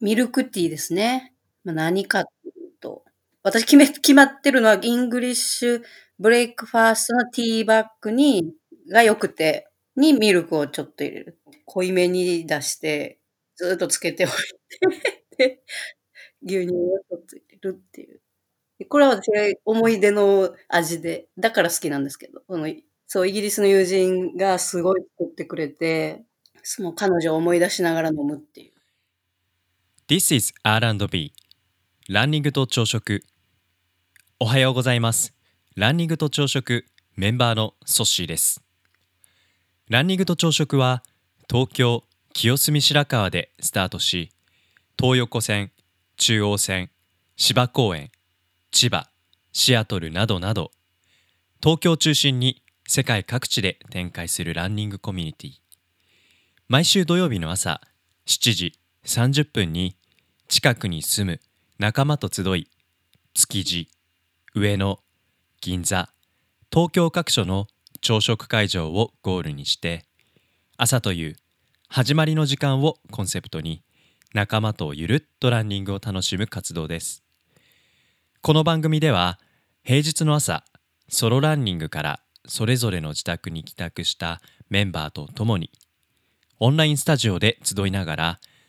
ミルクティーですね。まあ、何かと、私決め、決まってるのは、イングリッシュブレイクファーストのティーバッグに、が良くて、にミルクをちょっと入れる。濃いめに出して、ずっとつけておいて、牛乳をちょっと入れるっていう。これは私思い出の味で、だから好きなんですけど、そのそう、イギリスの友人がすごい作ってくれて、その彼女を思い出しながら飲むっていう。This is R&B ランニングと朝食。おはようございます。ランニングと朝食メンバーのソッシーです。ランニングと朝食は東京清澄白河でスタートし東横線中央線芝公園千葉シアトルなどなど東京中心に世界各地で展開するランニングコミュニティ。毎週土曜日の朝7時30分に近くに住む仲間と集い築地上野銀座東京各所の朝食会場をゴールにして朝という始まりの時間をコンセプトに仲間とゆるっとランニングを楽しむ活動です。この番組では平日の朝ソロランニングからそれぞれの自宅に帰宅したメンバーと共にオンラインスタジオで集いながら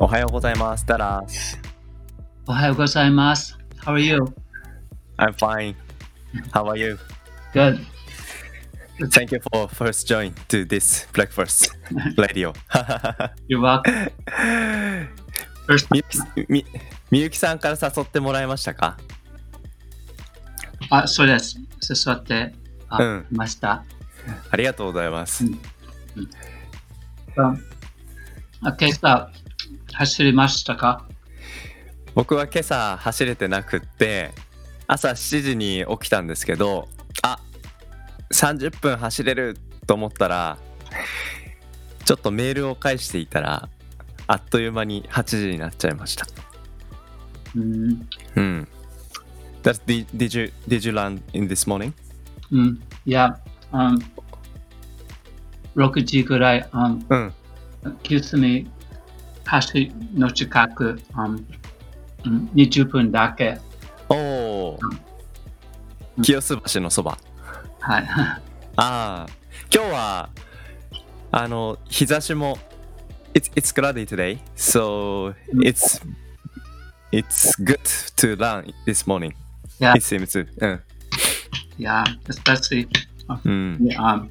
おはようございます。ダラス。おはようございます。How are you? I'm fine. How are you? Good. Thank you for first join to this breakfast radio. You're welcome. First... みみみゆきさんから誘ってもらいましたかあ、そうです。誘ってあ、うん、ました。ありがとうございます。うんうん、あ今朝走りましたか？僕は今朝走れてなくって朝7時に起きたんですけどあ30分走れると思ったらちょっとメールを返していたらあっという間に8時になっちゃいました。うん、うん。That's, did, did you did you land in this morning? うん、いや、um, 6時ぐらい、um, うん、休み橋の近く、um, 20分だけ。おお、うん、清洲橋のそば。はい。ああ、今日は、あの、日差しも、It's, it's cloudy today, so it's, it's good to run this morning. Yeah. It seems. うん。Yeah, especially, um, um,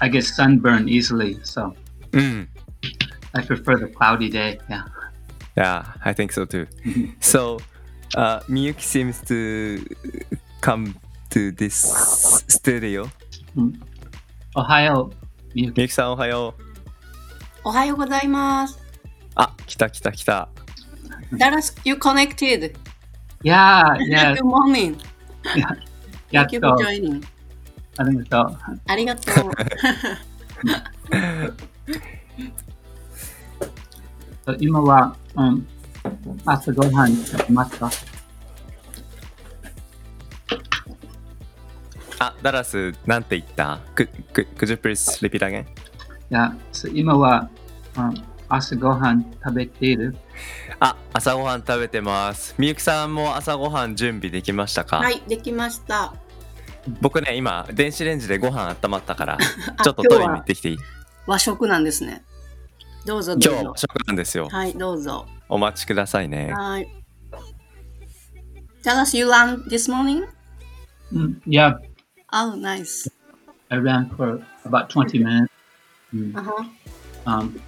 I get sunburned easily, so. うん。 I prefer the cloudy day. Yeah. Yeah, I think so too. so, uh, Miyuki seems to come to this studio. おはよう。みゆきさんおはよう。おはようございます。あ、来た来た来た。Dallas, you connected. Yeah, yeah. Good morning. やっと。Thank you for joining. ありがとう。ありがとう。今は、うん、朝ごはん食べますかあ、ダラス、なんて言った？く、く、could you please repeat again? いや、今は、うん、朝ごはん食べている？あ、朝ごはん食べてます。みゆきさんも朝ごはん準備できましたか？はい、できました。僕ね、今、電子レンジでご飯温まったから、ちょっとトイレに行ってきていい？和食なんですね。どうぞどうぞ。今日食なんですよ。はい、どうぞ。お待ちくださいね。はい。Tell us you ran this morning? Mm, yeah. Oh, nice. I ran for about 20 minutes. Mm. Uh-huh. Um,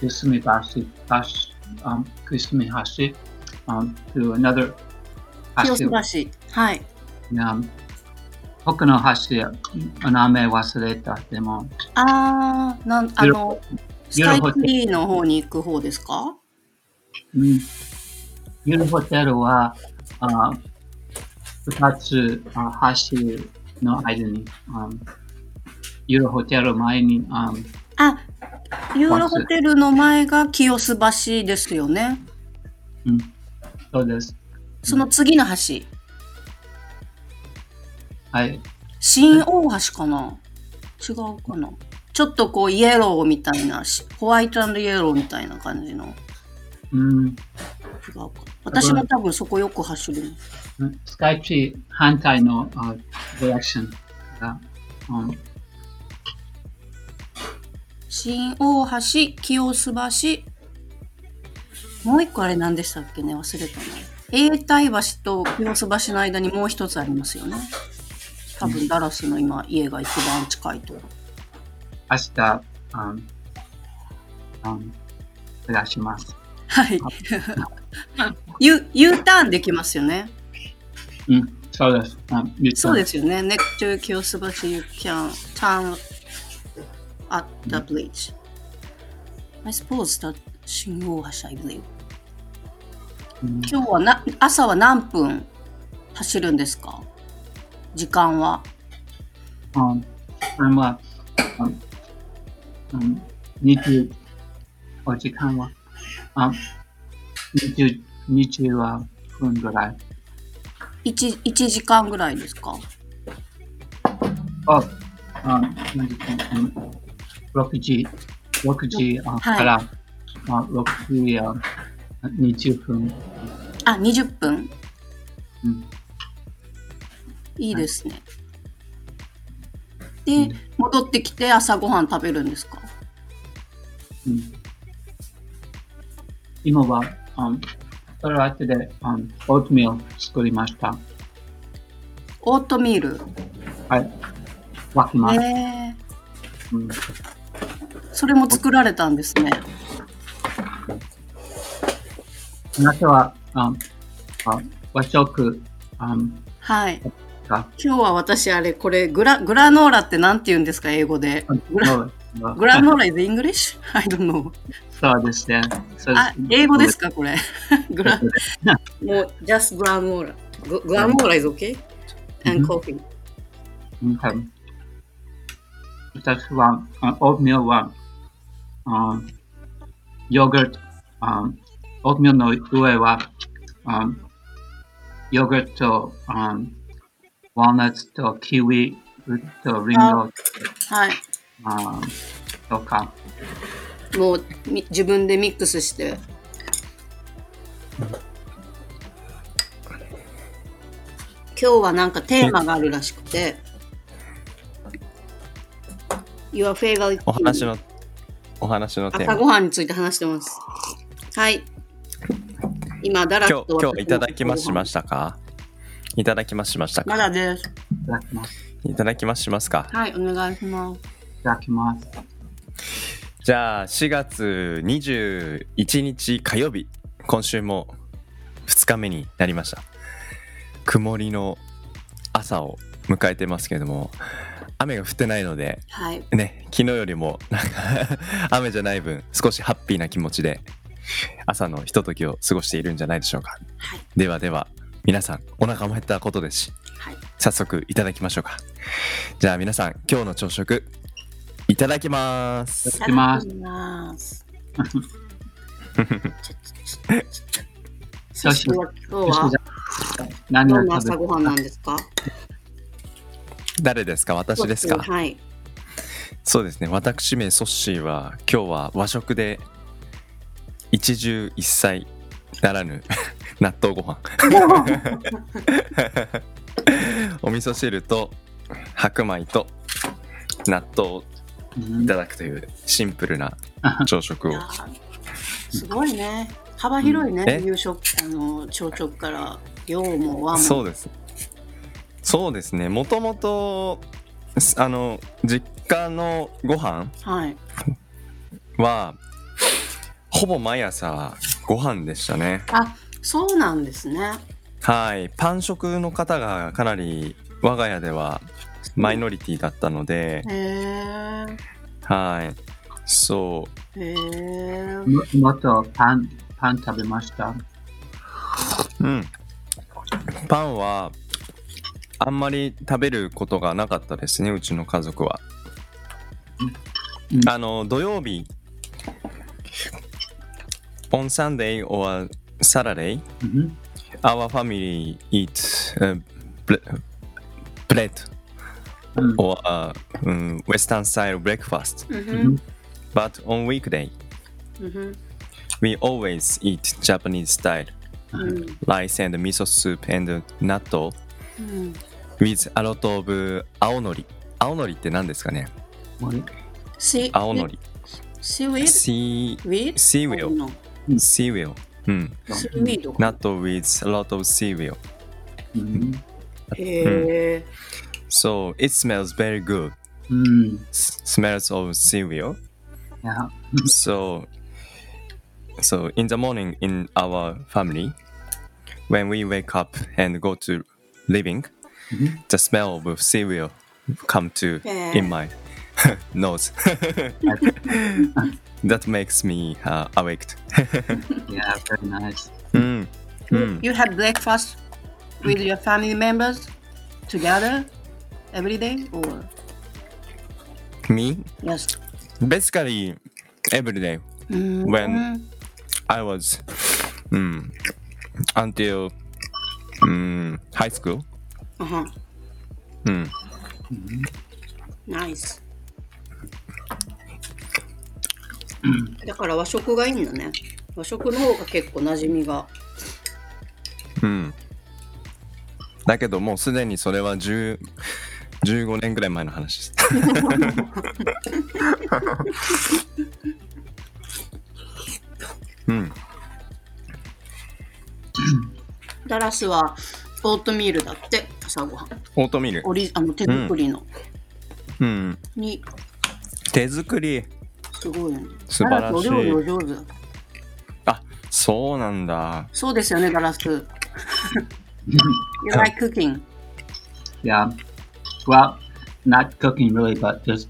Kusumi-bashi, bash, um, Kusumi-hashi, um, to another 清洲橋。はい。Um, 僕の橋、名前忘れた。でも、あー、なん、あの、 スユーロホテルカイツリーの方に行く方ですか？うん、ユーロホテルは、あ二つあ橋の間に、あユーロホテル前に、ああ、ユーロホテルの前が清洲橋ですよね。うん、そうです。その次の橋。はい。新大橋かな？違うかな？ちょっとこうイエローみたいな、しホワイトイエローみたいな感じの。うん、違うか。私も多分そこよく走る。スカイツリー反対のあディレクションが、うん新大橋、清洲橋。もう一個あれ何でしたっけね？忘れたな。永代橋と清洲橋の間にもう一つありますよね。多分ダラスの今家が一番近いところ。明日、うんうん、探します。はい。U, U ターンできますよね。うん、そうです。うん、。そうですすよね。Next to 清洲橋 you can turn at the bridge. I suppose that 新大橋 I believe. うん今日はな朝は何分走るんですか？時間は。うん、これは、うんうん、20、お時間は、あ20、20分ぐらい。1, 1時間ぐらいですか？あ、あ、何時間。うん6時、6時あはい。から、あ6時あ20分。あ、20分？うん。いいですね。でうん、戻ってきて朝ごはん食べるんですか？うん今は、あそれは後で、あオートミール作りました。オートミール？はい。分けます。えー、うんそれも作られたんですね。あなたは、ああ和食あはい。か今日は私あれ、これグラ、グラノーラってなんて言うんですか、英語で。グラそうグラノーラ is English? I don't know. そうですね。そうあ、英語ですか、これ。グラ、もう、just グラノーラ。ググラノーラ is okay? And うん coffee. うんはい私は、あオートミールは、あヨーグルト、あオートミールの上は、あヨーグルト、あワーナッツとキウイとリンゴはい。あとか、もうみ自分でミックスして。今日はなんかテーマがあるらしくて。Your favorite お話のお話のテーマ朝ごはんについて話してます。はい。今、ダラス今日と今日いただきますしましたか？いただきますしましたまかだです。いただきます。いただきますしますか？はい、お願いします。いただきます。じゃあ4月21日火曜日今週も2日目になりました曇りの朝を迎えてますけども雨が降ってないのではい。ね昨日よりもなんか 雨じゃない分少しハッピーな気持ちで朝のひとときを過ごしているんじゃないでしょうかはい。ではでは皆さんお腹も減ったことですしはい。早速いただきましょうかじゃあ皆さん今日の朝食いただきますいただきますます。そしては今日は何どんなを食べ朝ごはんなんですか誰ですか私ですかはい。そうですね私名ソッシーは今日は和食で一汁一菜ならぬ納豆ご飯お味噌汁と白米と納豆いただくというシンプルな朝食をすごいね。幅広いね。え？夕食、あの、朝食から、洋も和も。そうですそうですねもともとすあの実家のご飯はい。はほぼ毎朝ご飯でしたねあ、そうなんですね。はいパン食の方がかなり我が家ではマイノリティだったので。はい。そへえ。ももっとパン、パン食べました？う。うん。パンはあんまり食べることがなかったですね、うちの家族は。うんあの、土曜日、on Sunday or Saturday, うん our family eats uh, bre- bread うん or uh, um, Western style breakfast. うんふうんん But on weekday, うんふん we always eat Japanese style うん rice and miso soup and natto うん with a lot of 青のり。青のりって何ですかねもうシ青のり。シーウィー sea, ドウィー seaweed. ド seaweed. うん。シーウィード natto with a lot of seaweed. うんへえ。So it smells very good. Mm. smells of cereal. Yeah. so so in the morning in our family, when we wake up and go to living, mm -hmm. the smell of cereal come to yeah. in my nose. that makes me uh, awake. yeah, very nice. Mm. Mm. You had breakfast with your family members together? Every day or Me, yes? basically every day When- I was um, until um, high school. Uh-huh. うん。Nice. だから和食がいいんだね。和食の方が結構馴染みが。うん。だけどもうすでにそれは10 15年ぐらい前の話です。うん。ダラスはオートミールだって朝ごはん。オートミール。オリあの手作りの、うん。に手作り。すごいよね。素晴らしいお料理お上手。あ、そうなんだ。そうですよね、ダラス。you like cooking? Yeah. Well, not cooking really, but just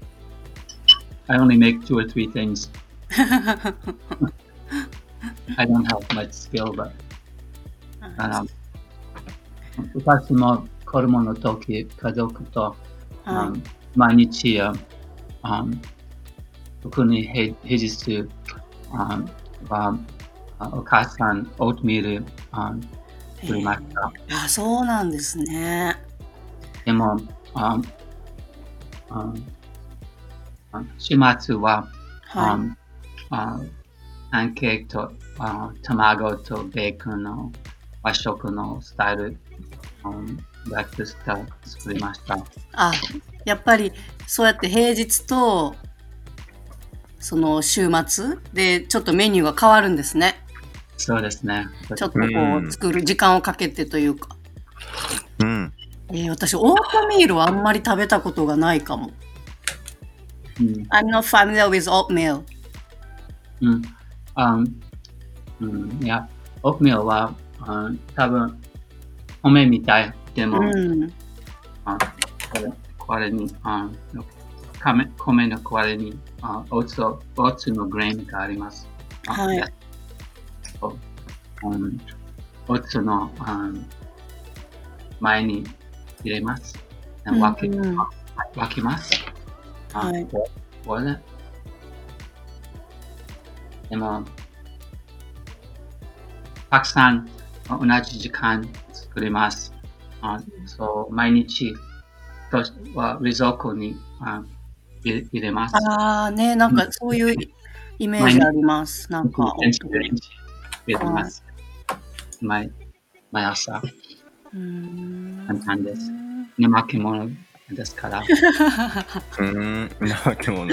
I only make two or three things. I don't have much skill, but あの私も子供の時、家族と、はうん毎日、あうん特に平平日うんはあお母さん、オートミールうんい。作りました。あ、そうなんですね。でも、 あああ週末は、はああパンケーキとあ卵とベーコンの和食のスタイル、うん breakfast 作りました。い。あ、やっぱりそうやって平日とその週末でちょっとメニューが変わるんですね。そうですね。ちょっとこうんう作る時間をかけてというか。うん。えー私、オートミールはあんまり食べたことがないかも。うん、I'm not familiar with oatmeal. うん、あうん、いや、オートミールは、あ多分米みたい。でも、うん。あこれこれに、あ米米の代わりにあオーツをオーツのグレーンがあります。あはいでそううんオーツのあ前に入れます。うん分け,、うんあ分けます。あはいここれでも、たくさん同じ時間作ります。あそう毎日とは冷蔵庫にあ入れます。ああね、なんかそういうイメージあります。なんか。毎毎朝簡単です。怠け者ですから。うん。なけ物。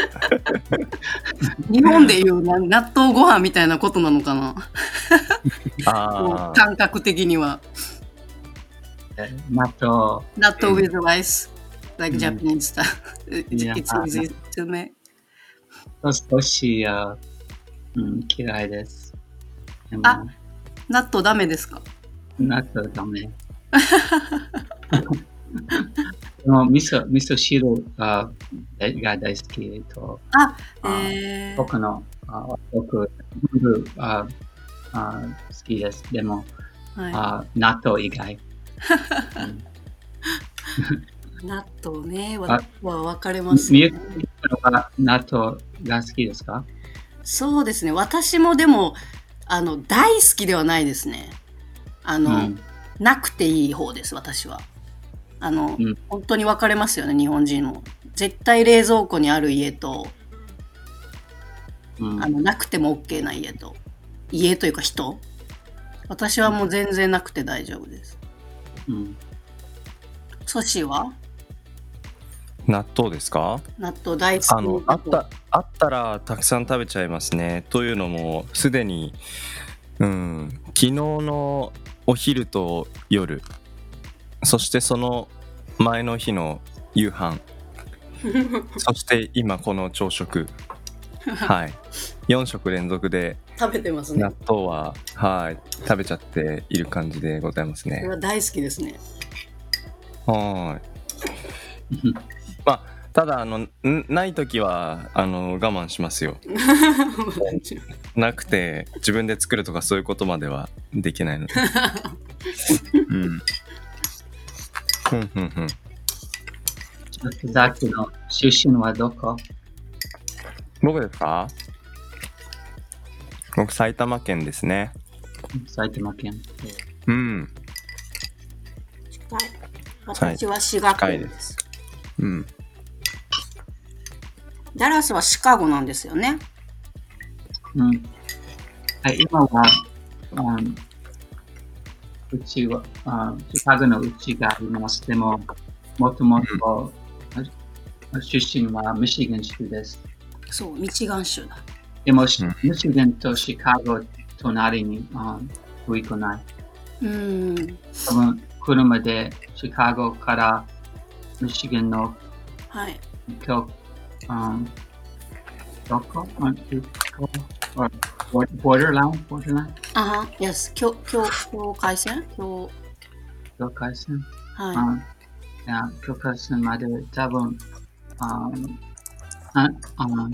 日本でいうな納豆ご飯みたいなことなのかな。感覚的には。納豆、納豆 with rice, like うん Japanese style. It's, easy to make. 少し、あうん、嫌いです。あ納豆ダメですか？納豆ダメ。味噌味噌汁がが大好きと、あ、あえー、僕のあ僕夜ああ好きです。でも、はい、あ納豆以外。う ん納豆ね、あわは分かれます、ね。納豆が好きですか？そうですね。私もでも、あの、大好きではないですね。あの、うんなくていい方です、私は。あの、うん本当に分かれますよね、日本人も。絶対冷蔵庫にある家と、うんあの、なくても OK な家と、家というか人。私はもう全然なくて大丈夫です。うんソシは？納豆ですか？納豆大好きあのあったあったらたくさん食べちゃいますねというのもすでにうん昨日のお昼と夜。そしてその前の日の夕飯。そして今この朝食。はい。4食連続で食べてますね。納。豆ははい。食べちゃっている感じでございますね。これは大好きですね。はい。うんまあただあのんない時はあの我慢しますよ なくて自分で作るとかそういうことまではできないので。うん。ふんふんふん。ザキの出身はどこ？僕ですか？僕埼玉県ですね。埼玉県。うん。私は滋賀近い県。です。うん。ダラスはシカゴなんですよね。うん。はい、今は、うん、うちは、あシカゴのうちがあります。でも、もともと、あ出身はミシガン州です。そう、ミチガン州だ。でも、しうんミシガンとシカゴ隣に、あ遠いくない。うーん。多分、車でシカゴからミシガンのはい。今日、um, どこ？あどこ or borderline? borderline? あは、yes。境境境界線境境界線はあいや、境界線まで多分、あああ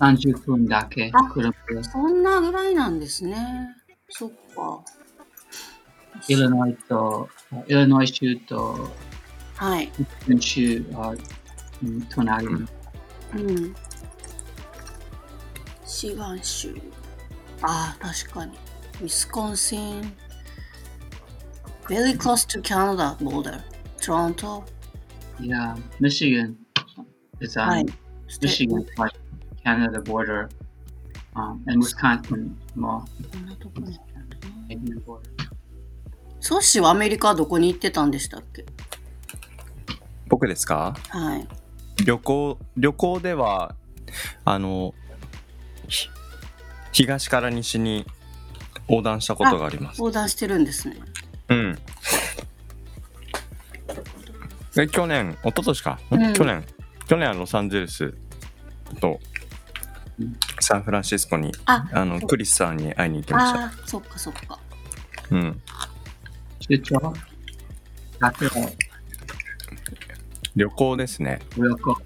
30分だけあ車でい。そんなぐらいなんですね。そっか。イリノイと、イリノイ州とはい。州あうん隣に。うん。シガン州。ああ、確かに。ウィスコンシン。very close to Canada border. Toronto. いや、ミシガン is は on い。Michigan, like Canada border, um, and Wisconsin も.ソッシーはアメリカはどこに行ってたんでしたっけ僕ですかはい。旅行、旅行では、あの、ひ東から西に横断したことがあります。横断してるんですね。うん。で去年、一昨年か、うん去年、去年はロサンゼルスとうんサンフランシスコにあ、あのクリスさんに会いに行きました。ああ、そっかそっか。うん。出張旅行ですね。旅行。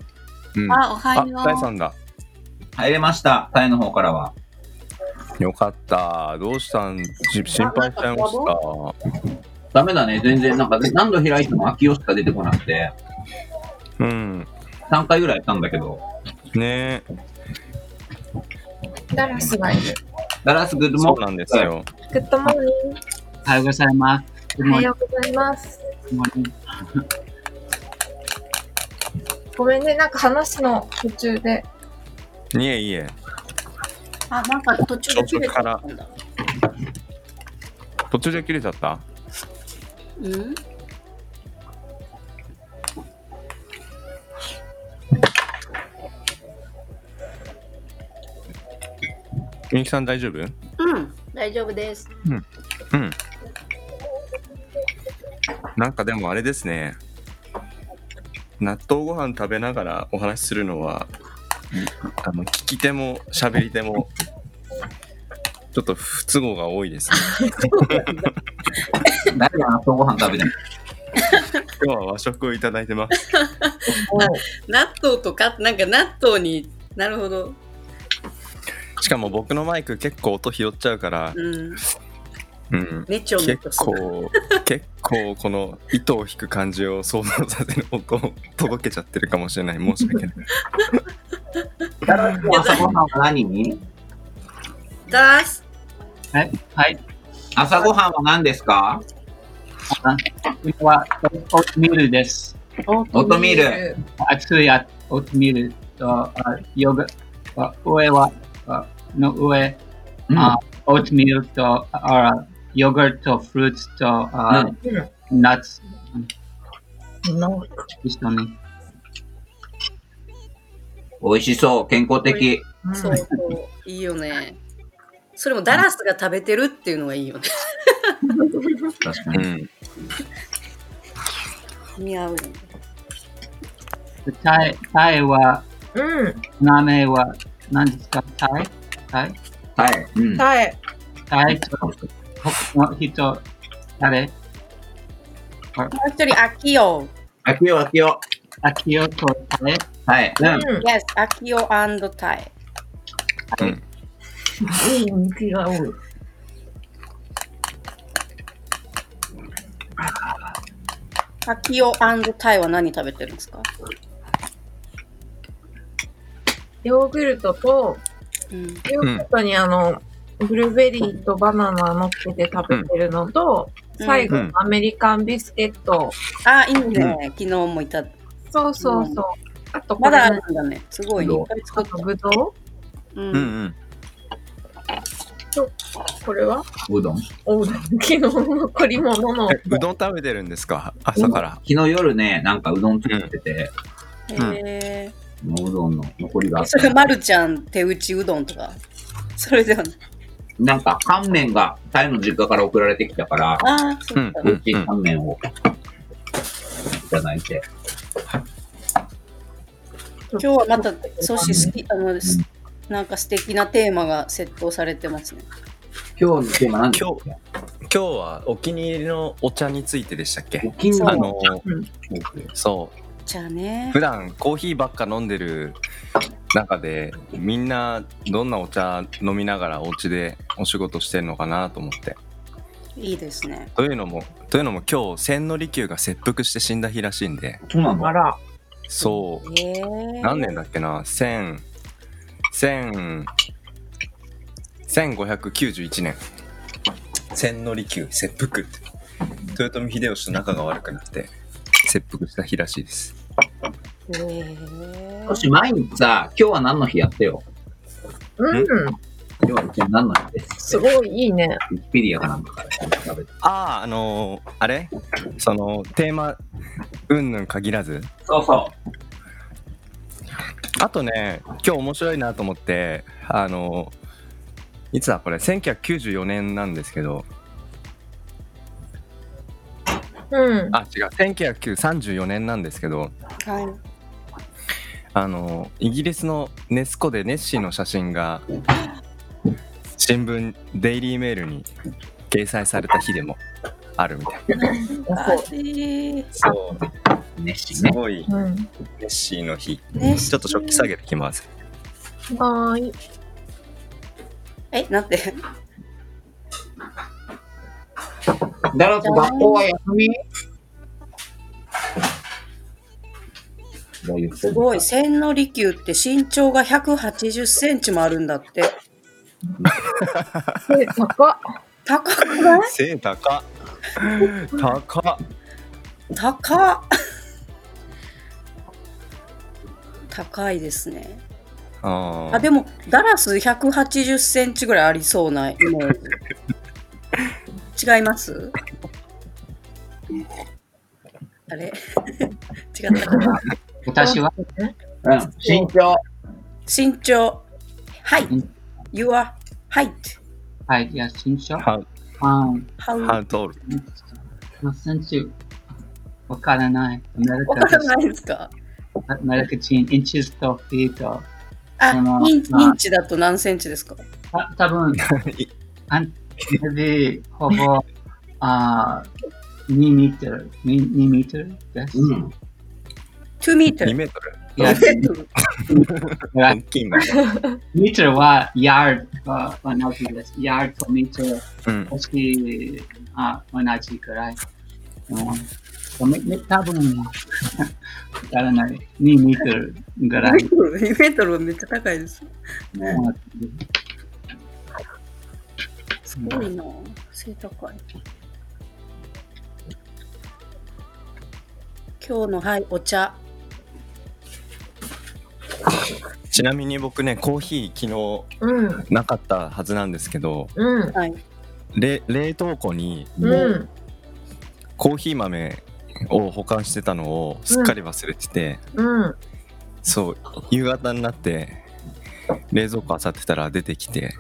うん。あ、おはあ、よう。大さんだ。入れました、タイの方からは。よかった。どうしたん？し心配しちゃいました。ダメだね、全然、なんか何度開いても秋代しか出てこなくて、うん。3回ぐらいやったんだけど、ねダラスがいる。ダラス good mo そうなんですよ。 Good morning。おはようございます。おはようございます。ごめんね、なんか話の途中で。いえいえ。あ、なんか途中で切れちゃったんだ。途中で切れちゃった？うんみゆきさん大丈夫？うん、大丈夫です。うん。なんかでもあれですね。納豆ご飯食べながらお話しするのは、あの聞き手も喋り手も、ちょっと不都合が多いですね。誰が納豆ご飯食べてんの？今日は和食をいただいてます。納豆とか、なんか納豆になるほど。しかも僕のマイク結構音拾っちゃうから、うん。うん、めちょめちょ結。構結構この糸を引く感じを想像させる音を届けちゃってるかもしれない申し訳ないダラスの朝ごはんは何？にだーす。はい。はい。朝ごはんは何ですか？あ今はオートミールです。オオートミール。熱いあオートミールとあヨーグあ上はあの上、うんあオートミールとあヨーグルト、フルーツとあ、ナッツの一緒に。美味しそう。健康的。そうそう。いいよね。それもダラスが食べてるっていうのがいいよね。確かに。うん似合うよね。タイタイは、うん。名前は何ですか？タイ？タイ？はい。うん。はい。タイ？と他の人、誰？もう一人、アキオ。あきよ、あきよ。アキオとタイはい。うん。うん。Yes, アキオタイ。いい肉が多い。アキオタイは何食べてるんですか？ヨーグルトと、うん。ヨーグルトにあの、ブルーベリーとバナナ乗っけて食べてるのと、うん最後うん、アメリカンビスケット。あ、いいね。昨日もいた。そうそうそう。あとこまだあれ、るんだね。すごい。いっぱい作っあとぶどうた。う。うんうんんこれは？うどん？おうどん。昨日の残り物の。えうどん食べてるんですか？朝から昨日夜ね、なんかうどん作ってて、へおうどんの残りがあえ。っそれ、まるちゃん手打ちうどんとか？それではない。なんか乾麺がタイの実家から送られてきたから、ああ、そうか。うん美味しい乾麺をいただいて。今日はまた、ソシ好き、あの、すなんか素敵なテーマがセットされてますね。今日のテーマ何ですか今今日はお気に入りのお茶についてでしたっけ？お気に入りあのうん。そう。じゃあね。普。段コーヒーばっか飲んでる中でみんなどんなお茶飲みながらお家でお仕事してるのかなと思っていいですね。というのもというのも今日千利休が切腹して死んだ日らしいんでそうなのあら。そうへえ。何年だっけな？千千1591年千利休切腹って豊臣秀吉と仲が悪くなって切腹した日らしいですへえもし毎日さ、今日は何の日やってよ。うん。今日は何の日です。すごいいいね。ウィキペディアかなんかべて。あああのーあれ？そのテーマうんぬん限らず？そうそあとね今日面白いなと思ってあのいつだこれ？1994年なんですけど。うん。あ違う。1934年なんですけど。はい。あのイギリスのネスコでネッシーの写真が新聞デイリーメールに掲載された日でもあるみたいなそうう。熱心ね。すごいうん。ネッシーの日ねちょっと食器下げてきますはーい。え、なんて？ダラス学校は休み？すごい。千利休って身長が180センチもあるんだって。え、高っ。高くない？背高っ 高っ高っ高いですね。ああ、でも、ダラス180センチぐらいありそうなイメージ。違います？あれ？違ったかな私は？うん。身長。身長。height. Your height. はい、いや、身長ハあ How? ハートール。何センチわからない。アメリわカからないですか？アメリカ人、インチとフィート。あ、インまあ。インチだと何センチですか？あ多分。アンテレビ、ほぼ、あ2メートル、2, 2メートル？です。うん。2 meter 2メートル。いや、2はい大きいんだ。メートルはヤードは同じです？ヤードとメートル、うん。もしあ同じくらい。うん、めめ多分、わからない。2メートルぐらい。2メートルめっちゃ高いです。ね、すごいな背高い。今日のはい、お茶。ちなみに僕ね、コーヒー昨うん。日なかったはずなんですけど、うん。はい。れ冷凍庫にうん。コーヒー豆を保管してたのをすっかり忘れてて、うん。そう、夕方になって冷蔵庫漁ってたら出てきて、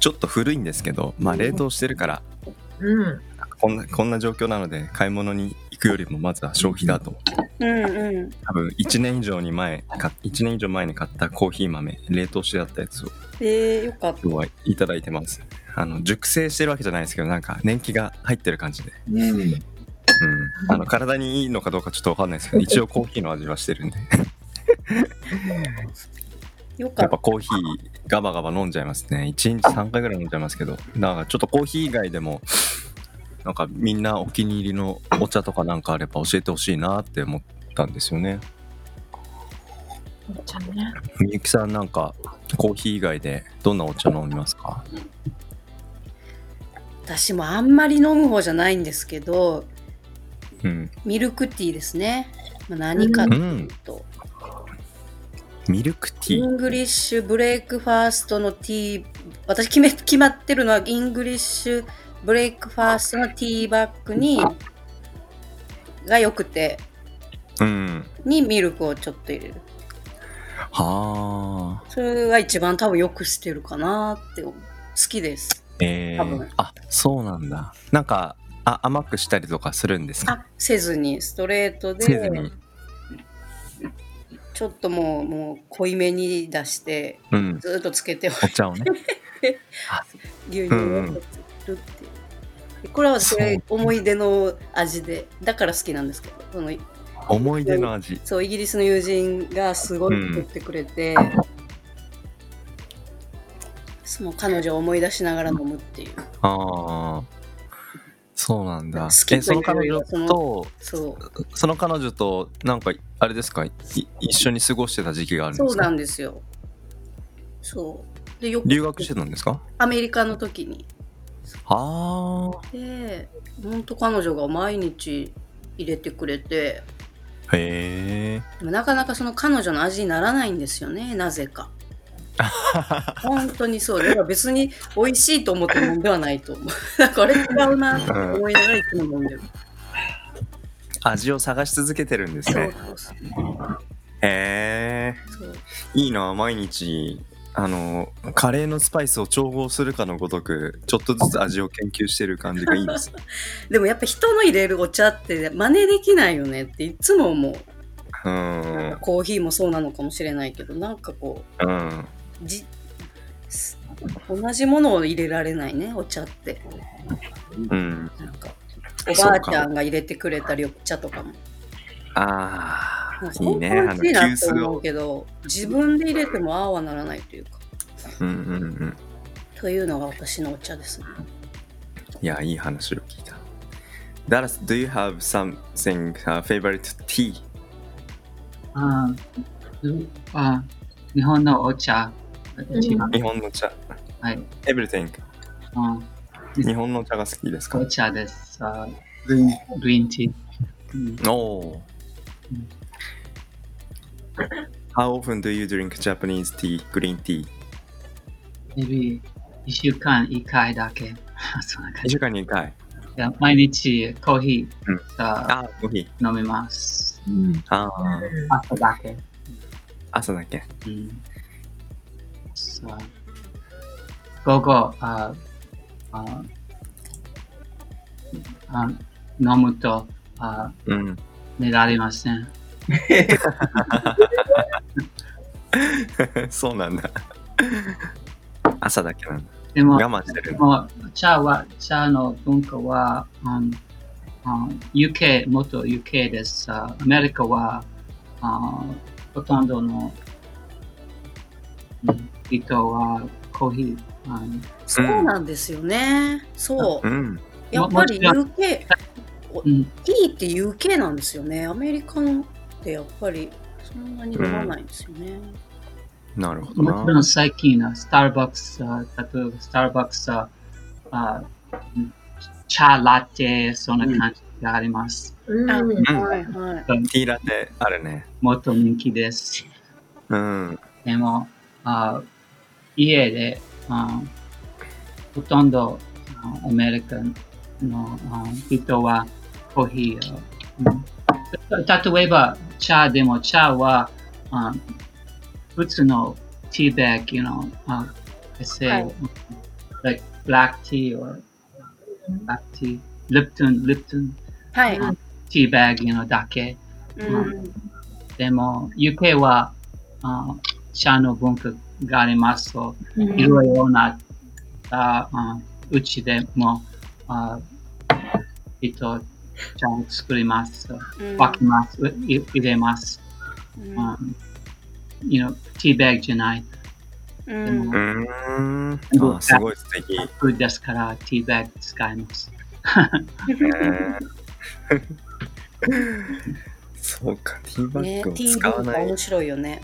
ちょっと古いんですけど、まあ冷凍してるから、うん。こんなこんな状況なので買い物に行くよりもまずは消費だとうんうん。多分1年以上に前か1年以上前に買ったコーヒー豆冷凍してあったやつをえー、よかった。今日はいただいてますあの熟成してるわけじゃないですけどなんか年季が入ってる感じで、うん。うん、あの体にいいのかどうかちょっとわかんないですけど一応コーヒーの味はしてるんで よかっ。やったぱコーヒーガバガバ飲んじゃいますね1日3回ぐらい飲んじゃいますけどだからちょっとコーヒー以外でもなんかみんなお気に入りのお茶とかなんかあれば教えてほしいなって思ったんですよね。お茶ね。みゆきさんなんかコーヒー以外でどんなお茶飲みますか？私もあんまり飲む方じゃないんですけど、うん。ミルクティーですね。まあ、何かというと、ミルクティー。イングリッシュブレイクファーストのティー、私決め決まってるのはイングリッシュブレイクファーストのティーバッグに、が良くて、うん。にミルクをちょっと入れる。はあ。それが一番多分よくしてるかなって思う。好きです。えー、あそうなんだ。なんかあ甘くしたりとかするんですか？あ、せずに、ストレートで、せずに。ちょっともう、もう濃いめに出して、うん。ずーっとつけてお茶をね。牛乳をこれは思い出の味で、だから好きなんですけど、その思い出の味そうイギリスの友人がすごい作ってくれて、その彼女を思い出しながら飲むっていう。ああそうなんだ好きえその彼女とそう。その彼女となんかあれですか？い一緒に過ごしてた時期があるんですか？そうなんですよ。そう。で、よく留学してたんですか？アメリカの時に。ああで、本当彼女が毎日入れてくれて、へえでもなかなかその彼女の味にならないんですよね、なぜか。本当にそう。だから別に美味しいと思って飲んではないと思う。なんかあれ違うなって思いながらいつも飲んでる。味を探し続けてるんですそうねそうそう。へえそういいな毎日あのカレーのスパイスを調合するかのごとくちょっとずつ味を研究してる感じがいいです でもやっぱ人の入れるお茶って真似できないよねっていつも思う。うなんコーヒーもそうなのかもしれないけど、なんかこうんう、じす同じものを入れられないね、お茶って。うんなんか、おばあちゃんが入れてくれた緑茶とかも。ああいいねあの急須うをけど、自分で入れてもああはならないというか。うんうんうん。というのが私のお茶ですね。いやいい話を聞いた。Dallas do you have something、uh, favorite tea? あーあ日本のお茶、日本の茶。はい、everything うん、日本の茶が好きですか？お茶です。あグリーンティー。お How often do you drink Japanese tea, green tea? maybe 一週間一回だけ。そんな感1じ。週間に1回。いや毎日コーヒうんーがあ、コーヒー。飲みます。ああ、朝だけ。朝だけ。うん、さあ午後あああ飲むとあうん。寝られません。そうなんだ。朝だけなんだ。でも、我慢してる。もう茶は、茶の文化は、うんうん UK、元 UK です。あアメリカは、あほとんどのうん人はコーヒー。うんそうなんですよね。そうう。ん。やっぱり UK、うんティーって UK なんですよね。アメリカのってやっぱりそんなに飲まないんですよね。なるほどな。もちろん最近はスターバックス、あ例えばスターバックス、あうん茶ラテ、そんな感じがあります。うんはいはい。ティーラテあるね。もっと人気です。うん。でも、あ家であほとんどあアメリカのあ人はコーヒーを、うんた例えば茶でも茶はあ普通のティーバッグ、you know, あ I say、はい like black tea or black tea, Lipton, Lipton はい。うんティーバッグ、you know, だけ。うんでも UK はあ茶の文化があります。そううんいろいろな、ああうちでも、あ人、茶を作ります。うん分けます。入れます。うんあ you know, ティーバッグじゃない。うんうーん。あ、すごい素敵。フードですから、ティーバッグ使います。そうか、ティーバッね、グをティー使わない文化面。白いよね。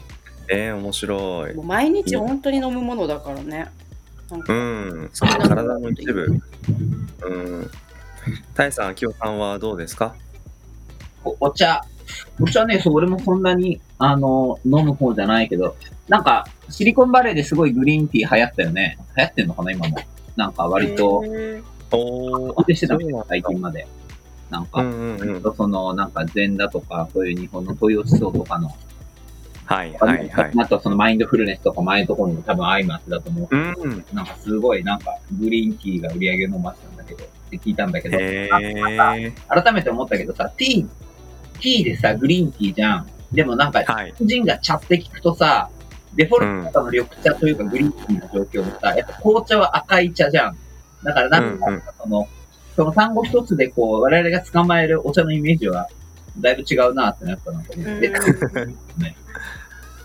えー、面白いも。う毎日本当に飲むものだからね。うかん。そんなもん体の一部。うん。タイさん、アキオさんはどうですか？おお茶。お茶ね、そう、俺もそんなに、あの、飲む方じゃないけど、なんか、シリコンバレーですごいグリーンティー流行ったよね。流行ってんのかな、今も。なんか割と、おーしてた最近まで。なんか、うんうんうん。その、なんか、禅だとか、そういう日本の東洋思想とかの、はいはいはい。あとそのマインドフルネスとか前のところにも多分相まってだと思う。うん。なんかすごい、なんか、グリーンティーが売り上げを伸ばしたんだけど、って聞いたんだけど。改めて思ったけどさ、ティー、ティーでさ、グリーンティーじゃん。でもなんか、はい。日本人が茶って聞くとさ、デフォルトの緑茶というかグリーンティーの状況でさ、やっぱ紅茶は赤い茶じゃん。だからなんか、うんうんその、その単語一つでこう、我々が捕まえるお茶のイメージは、だいぶ違うなってなったなと思って。ね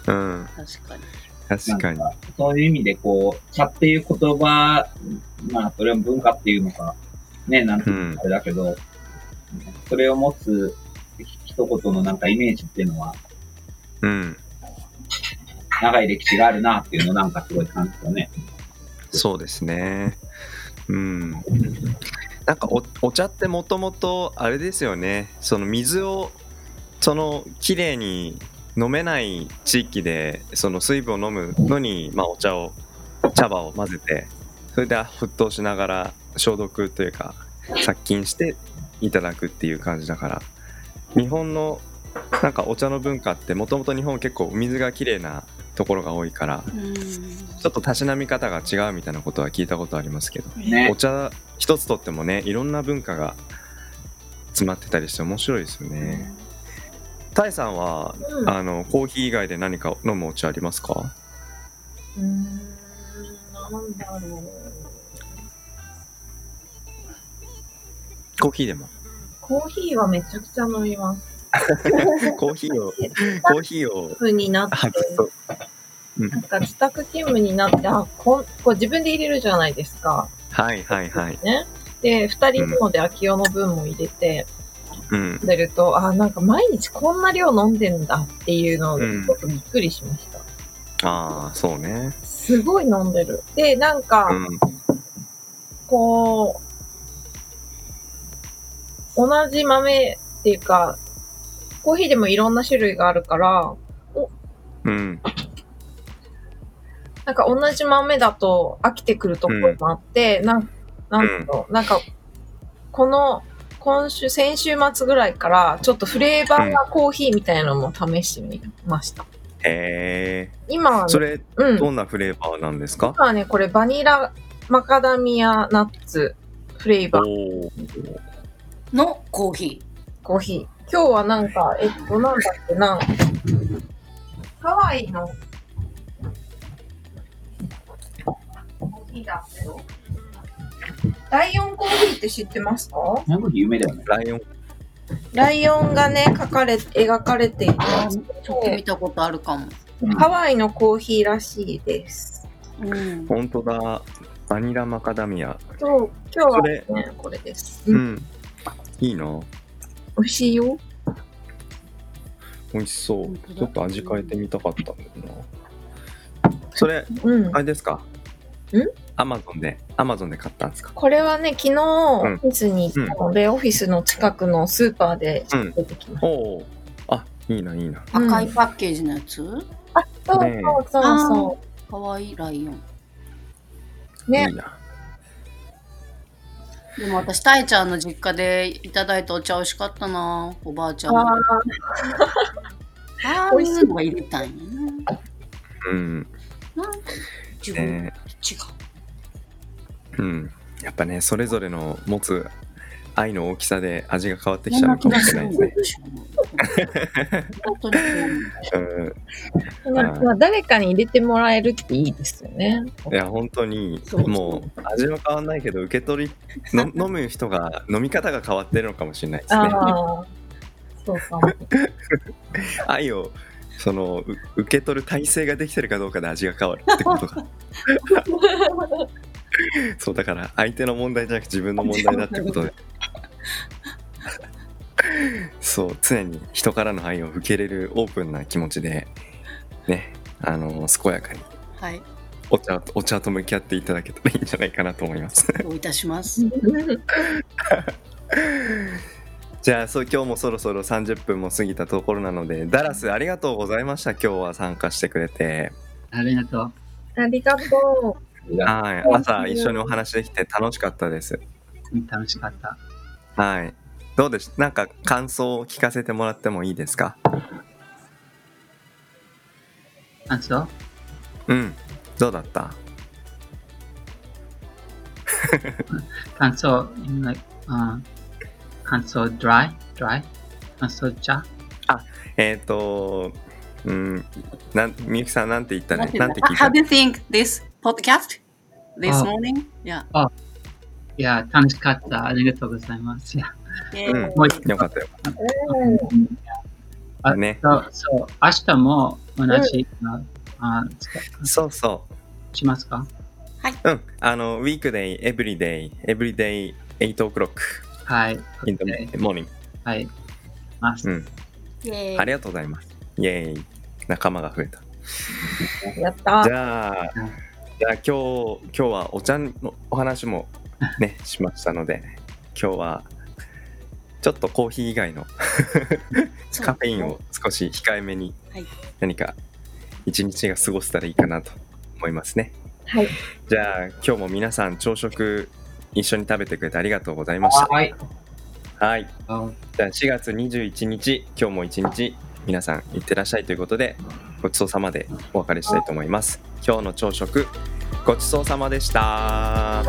うん。確かに。確かに。そういう意味でこう、茶っていう言葉、まあ、それは文化っていうのか、ね、なんていうあれだけど、それを持つ一言のなんかイメージっていうのは、うん。長い歴史があるなっていうのをなんかすごい感じたね。そうですね。うん。なんかおお茶ってもともとあれですよね。その水をそのきれいに飲めない地域でその水分を飲むのに、まあ、お茶を茶葉を混ぜてそれで沸騰しながら消毒というか殺菌していただくっていう感じだから日本のなんかお茶の文化ってもともと日本結構水がきれいなところが多いからうんちょっとたしなみ方が違うみたいなことは聞いたことありますけどねお。茶一つとってもねいろんな文化が詰まってたりして面白いですよね。タイさんは、うんあのコーヒー以外で何か飲むお茶ありますか？うーん、なんだろう。コーヒーでもコーヒーはめちゃくちゃ飲みます。コーヒーを コーヒーを風になって、うなんか自宅勤務になって、あ、こんこう自分で入れるじゃないですか。はいはいはいね。で、二人分ので秋代の分も入れて、うん飲んでると、あ、なんか毎日こんな量飲んでんだっていうのをちうんょっとびっくりしました。ああそうねすごい飲んでる。で、なんか、うんこう、同じ豆っていうか、コーヒーでもいろんな種類があるから、うん。なんか同じ豆だと飽きてくるところもあって、なん、なんだろう、なんか、この、今週、先週末ぐらいから、ちょっとフレーバーなコーヒーみたいなのも試してみました。へえ今はね、それうん。どんなフレーバーなんですか？今はね、これバニラマカダミアナッツフレーバー。おおのコーヒコーヒー。今日はなんか、えっと、なんだっけな、ハワイのコーヒヒーだったよ。ライオンコーヒーって知ってますか？なんか有名だよね。ライオン。ライオンがね、描かれ、描かれているやつちょっと見たことあるかも。ハワイのコーヒーらしいです。うん。本当だ。バニラマカダミア。そう、今日はね、これです。ううん、ん。いいな。美味しいよ。美味しそうちょっと味変えてみたかったんだけどな。それ、うんあ。れですか？ん？アマゾンで、アマゾンで買ったんですか？これはね、昨日、オうんフィスに行ったので、オフィスの近くのスーパーでうん出てきました。おお。あ、いいな、いいな。赤いパッケージのやつ？あ、そうそうそうそかわいいライオン。う。ねいい、な。でも私、たえちゃんの実家でいただいたお茶美味しかったなおばあちゃんの。あああ美味しいのが入れたんやな。うん。なんか自分、ね違う。うん。やっぱね、それぞれの持つ愛の大きさで味が変わってきちゃうのかもしれないですね。うん。誰かに入れてもらえるっていいですよね。いや、本当にもう味は変わんないけど、受け取り、の 飲む人が、飲み方が変わってるのかもしれないですね。そうかも。愛を、その、う受け取る体制ができてるかどうかで味が変わるってことが。そう、だから相手の問題じゃなくて自分の問題だってことで。そう、常に人からの愛を受け入れるオープンな気持ちで、ね、あの、健やかにはい。お茶とお茶と向き合っていただけたらいいんじゃないかなと思います。どういたします？じゃあそう今日もそろそろ30分も過ぎたところなのでダラスありがとうございました今日は参加してくれてありがとう。ありがとはい朝一緒にお話できて楽しかったですうん楽しかった。はい。どうでしなんか感想を聞かせてもらってもいいですか？あ、そううん。どうだった？感想、like, うん感想 dry? dry? 感想茶えっ、ー、とうんなんみゆきさんなんて言ったね？なんて聞い How た do you think this podcast this あ morning? Yeah. いや、楽しかった。ありがとうございます。いや、うん。もう一よかったよ。う。あね。そう、そう、明日も同じ、あ使そうそしますか？ううん。あの weekday everyday everyday 8 o'clock はい。in the morning はい。ます。うん。イェーイ。ありがとうございます。イエーイ。仲間が増えた。やったじ。ゃあ、じゃあ今日今日はお茶のお話も ねしましたので今日はちょっとコーヒー以外の カフェインを少し控えめにはい何か一日が過ごせたらいいかなと思いますね。はい。じゃあ今日も皆さん朝食一緒に食べてくれてありがとうございました。はい。はい。あじゃあ4月21日今日も一日皆さんいってらっしゃいということでごちそうさまでお別れしたいと思います。今日の朝食ごちそうさまでした。